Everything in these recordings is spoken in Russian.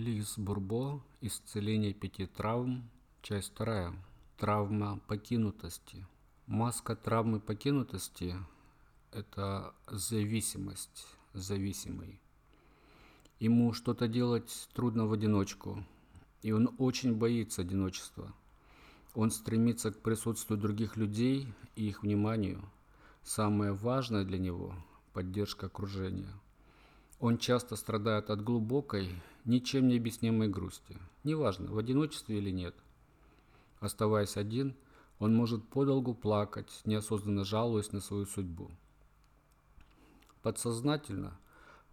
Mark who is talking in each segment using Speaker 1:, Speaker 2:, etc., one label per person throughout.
Speaker 1: Лис Бурбо. Исцеление пяти травм. Часть вторая. Травма покинутости. Маска травмы покинутости – это зависимость, зависимый. Ему что-то делать трудно в одиночку, и он очень боится одиночества. Он стремится к присутствию других людей и их вниманию. Самое важное для него – поддержка окружения. Он часто страдает от глубокой, ничем не объяснимой грусти, неважно, в одиночестве или нет. Оставаясь один, он может подолгу плакать, неосознанно жалуясь на свою судьбу. Подсознательно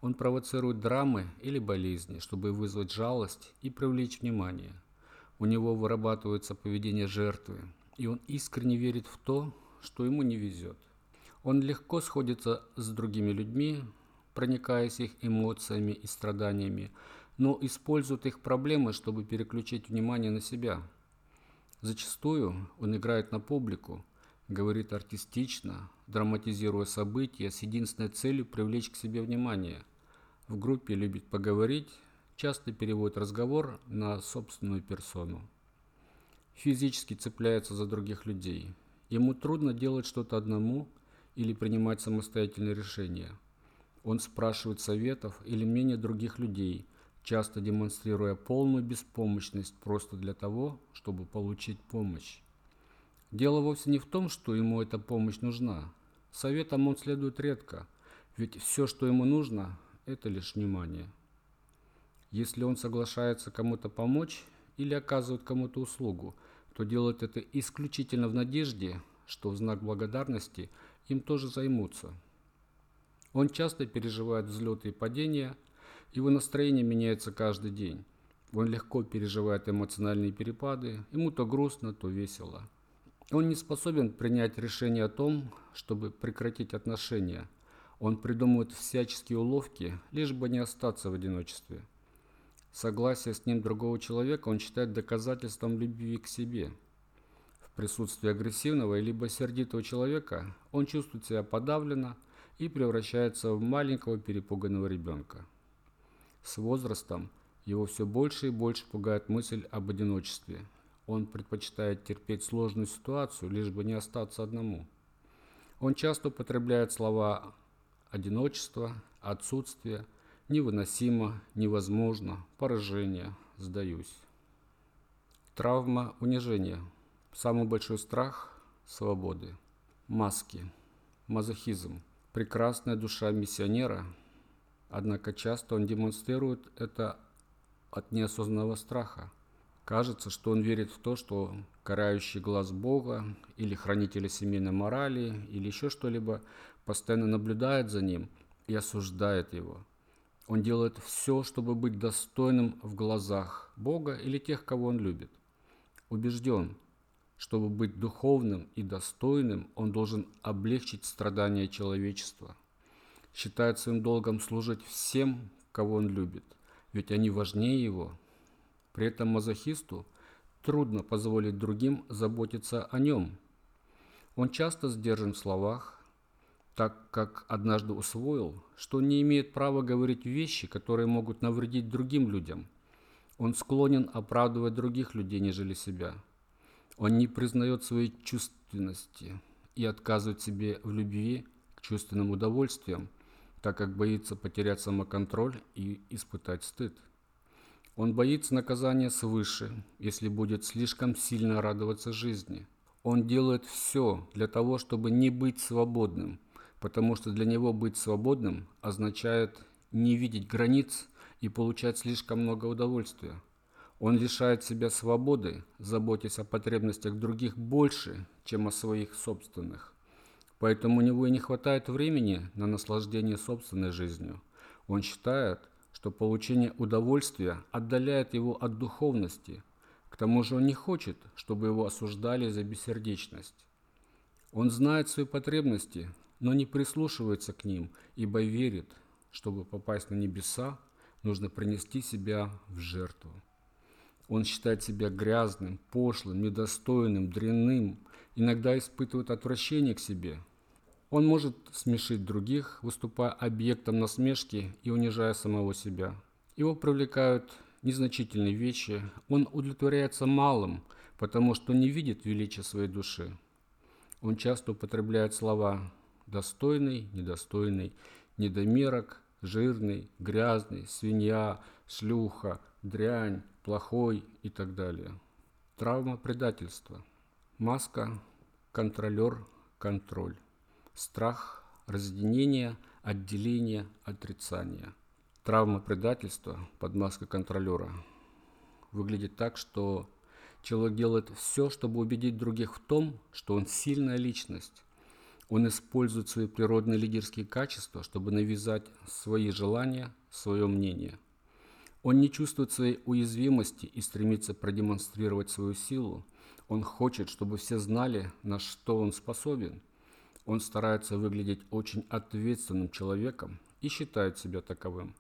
Speaker 1: он провоцирует драмы или болезни, чтобы вызвать жалость и привлечь внимание. У него вырабатывается поведение жертвы, и он искренне верит в то, что ему не везет. Он легко сходится с другими людьми, проникаясь их эмоциями и страданиями, но использует их проблемы, чтобы переключить внимание на себя. Зачастую он играет на публику, говорит артистично, драматизируя события с единственной целью привлечь к себе внимание. В группе любит поговорить, часто переводит разговор на собственную персону. Физически цепляется за других людей. Ему трудно делать что-то одному или принимать самостоятельные решения. Он спрашивает советов или мнения других людей – часто демонстрируя полную беспомощность просто для того, чтобы получить помощь. Дело вовсе не в том, что ему эта помощь нужна. Советам он следует редко, ведь все, что ему нужно, это лишь внимание. Если он соглашается кому-то помочь или оказывает кому-то услугу, то делает это исключительно в надежде, что в знак благодарности им тоже займутся. Он часто переживает взлеты и падения – его настроение меняется каждый день. Он легко переживает эмоциональные перепады, ему то грустно, то весело. Он не способен принять решение о том, чтобы прекратить отношения. Он придумывает всяческие уловки, лишь бы не остаться в одиночестве. Согласие с ним другого человека он считает доказательством любви к себе. В присутствии агрессивного либо сердитого человека он чувствует себя подавленно и превращается в маленького перепуганного ребенка. С возрастом его все больше и больше пугает мысль об одиночестве. Он предпочитает терпеть сложную ситуацию, лишь бы не остаться одному. Он часто употребляет слова «одиночество», «отсутствие», «невыносимо», «невозможно», «поражение», «сдаюсь». Травма унижения. Самый большой страх – свободы. Маски. Мазохизм. Прекрасная душа миссионера – Однако часто он демонстрирует это от неосознанного страха. Кажется, что он верит в то, что карающий глаз Бога или хранители семейной морали или еще что-либо постоянно наблюдает за ним и осуждает его. Он делает все, чтобы быть достойным в глазах Бога или тех, кого он любит. Убежден, чтобы быть духовным и достойным, он должен облегчить страдания человечества – считает своим долгом служить всем, кого он любит, ведь они важнее его. При этом мазохисту трудно позволить другим заботиться о нем. Он часто сдержан в словах, так как однажды усвоил, что не имеет права говорить вещи, которые могут навредить другим людям. Он склонен оправдывать других людей, нежели себя. Он не признает своей чувственности и отказывает себе в любви к чувственным удовольствиям, так как боится потерять самоконтроль и испытать стыд. Он боится наказания свыше, если будет слишком сильно радоваться жизни. Он делает все для того, чтобы не быть свободным, потому что для него быть свободным означает не видеть границ и получать слишком много удовольствия. Он лишает себя свободы, заботясь о потребностях других больше, чем о своих собственных. Поэтому у него и не хватает времени на наслаждение собственной жизнью. Он считает, что получение удовольствия отдаляет его от духовности. К тому же он не хочет, чтобы его осуждали за бессердечность. Он знает свои потребности, но не прислушивается к ним, ибо верит, чтобы попасть на небеса, нужно принести себя в жертву. Он считает себя грязным, пошлым, недостойным, дрянным, иногда испытывает отвращение к себе. Он может смешить других, выступая объектом насмешки и унижая самого себя. Его привлекают незначительные вещи, он удовлетворяется малым, потому что не видит величия своей души. Он часто употребляет слова «достойный», «недостойный», «недомерок», «жирный», «грязный», «свинья», «шлюха», «дрянь», «плохой» и так далее. Травма предательства. Маска, контролер, контроль. Страх, разъединение, отделение, отрицание. Травма предательства под маской контролера выглядит так, что человек делает все, чтобы убедить других в том, что он сильная личность. Он использует свои природные лидерские качества, чтобы навязать свои желания, свое мнение. Он не чувствует своей уязвимости и стремится продемонстрировать свою силу. Он хочет, чтобы все знали, на что он способен. Он старается выглядеть очень ответственным человеком и считает себя таковым.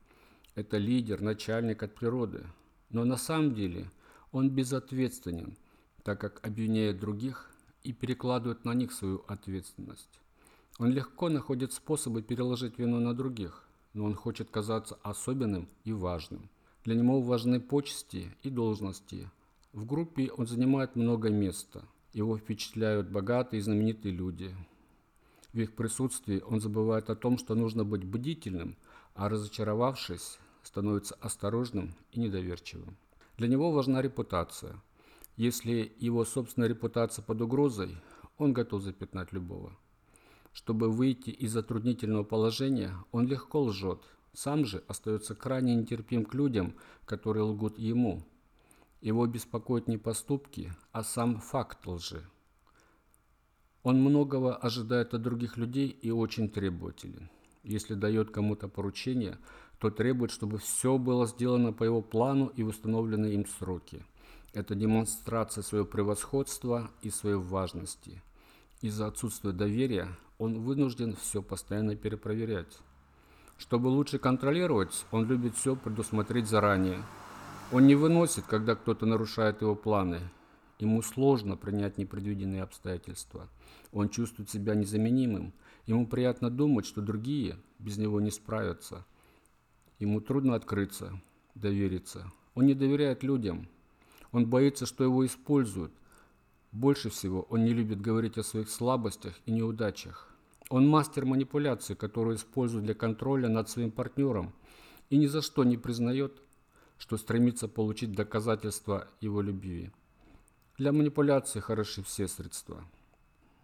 Speaker 1: Это лидер, начальник от природы. Но на самом деле он безответственен, так как обвиняет других и перекладывает на них свою ответственность. Он легко находит способы переложить вину на других, но он хочет казаться особенным и важным. Для него важны почести и должности. В группе он занимает много места. Его впечатляют богатые и знаменитые люди. В их присутствии он забывает о том, что нужно быть бдительным, а разочаровавшись, становится осторожным и недоверчивым. Для него важна репутация. Если его собственная репутация под угрозой, он готов запятнать любого. Чтобы выйти из затруднительного положения, он легко лжет, сам же остается крайне нетерпим к людям, которые лгут ему. Его беспокоят не поступки, а сам факт лжи. Он многого ожидает от других людей и очень требователен. Если дает кому-то поручение, то требует, чтобы все было сделано по его плану и в установленные им сроки. Это демонстрация своего превосходства и своей важности. Из-за отсутствия доверия он вынужден все постоянно перепроверять. Чтобы лучше контролировать, он любит все предусмотреть заранее. Он не выносит, когда кто-то нарушает его планы. Ему сложно принять непредвиденные обстоятельства – он чувствует себя незаменимым. Ему приятно думать, что другие без него не справятся. Ему трудно открыться, довериться. Он не доверяет людям. Он боится, что его используют. Больше всего он не любит говорить о своих слабостях и неудачах. Он мастер манипуляции, которую использует для контроля над своим партнером и ни за что не признает, что стремится получить доказательства его любви. Для манипуляции хороши все средства.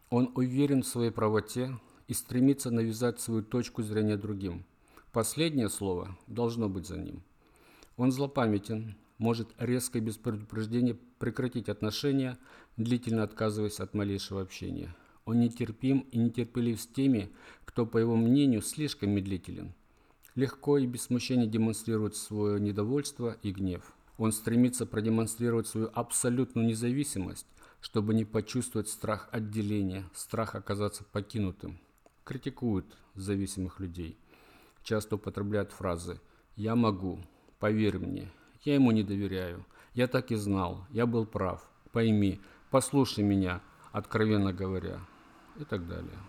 Speaker 1: Он уверен в своей правоте и стремится навязать свою точку зрения другим. Последнее слово должно быть за ним. Он злопамятен, может резко и без предупреждения прекратить отношения, длительно отказываясь от малейшего общения. Он нетерпим и нетерпелив с теми, кто, по его мнению, слишком медлителен. Легко и без смущения демонстрирует свое недовольство и гнев. Он стремится продемонстрировать свою абсолютную независимость, чтобы не почувствовать страх отделения, страх оказаться покинутым. Критикуют зависимых людей. Часто употребляют фразы «я могу», «поверь мне», «я ему не доверяю», «я так и знал», «я был прав», «пойми», «послушай меня», откровенно говоря и так далее.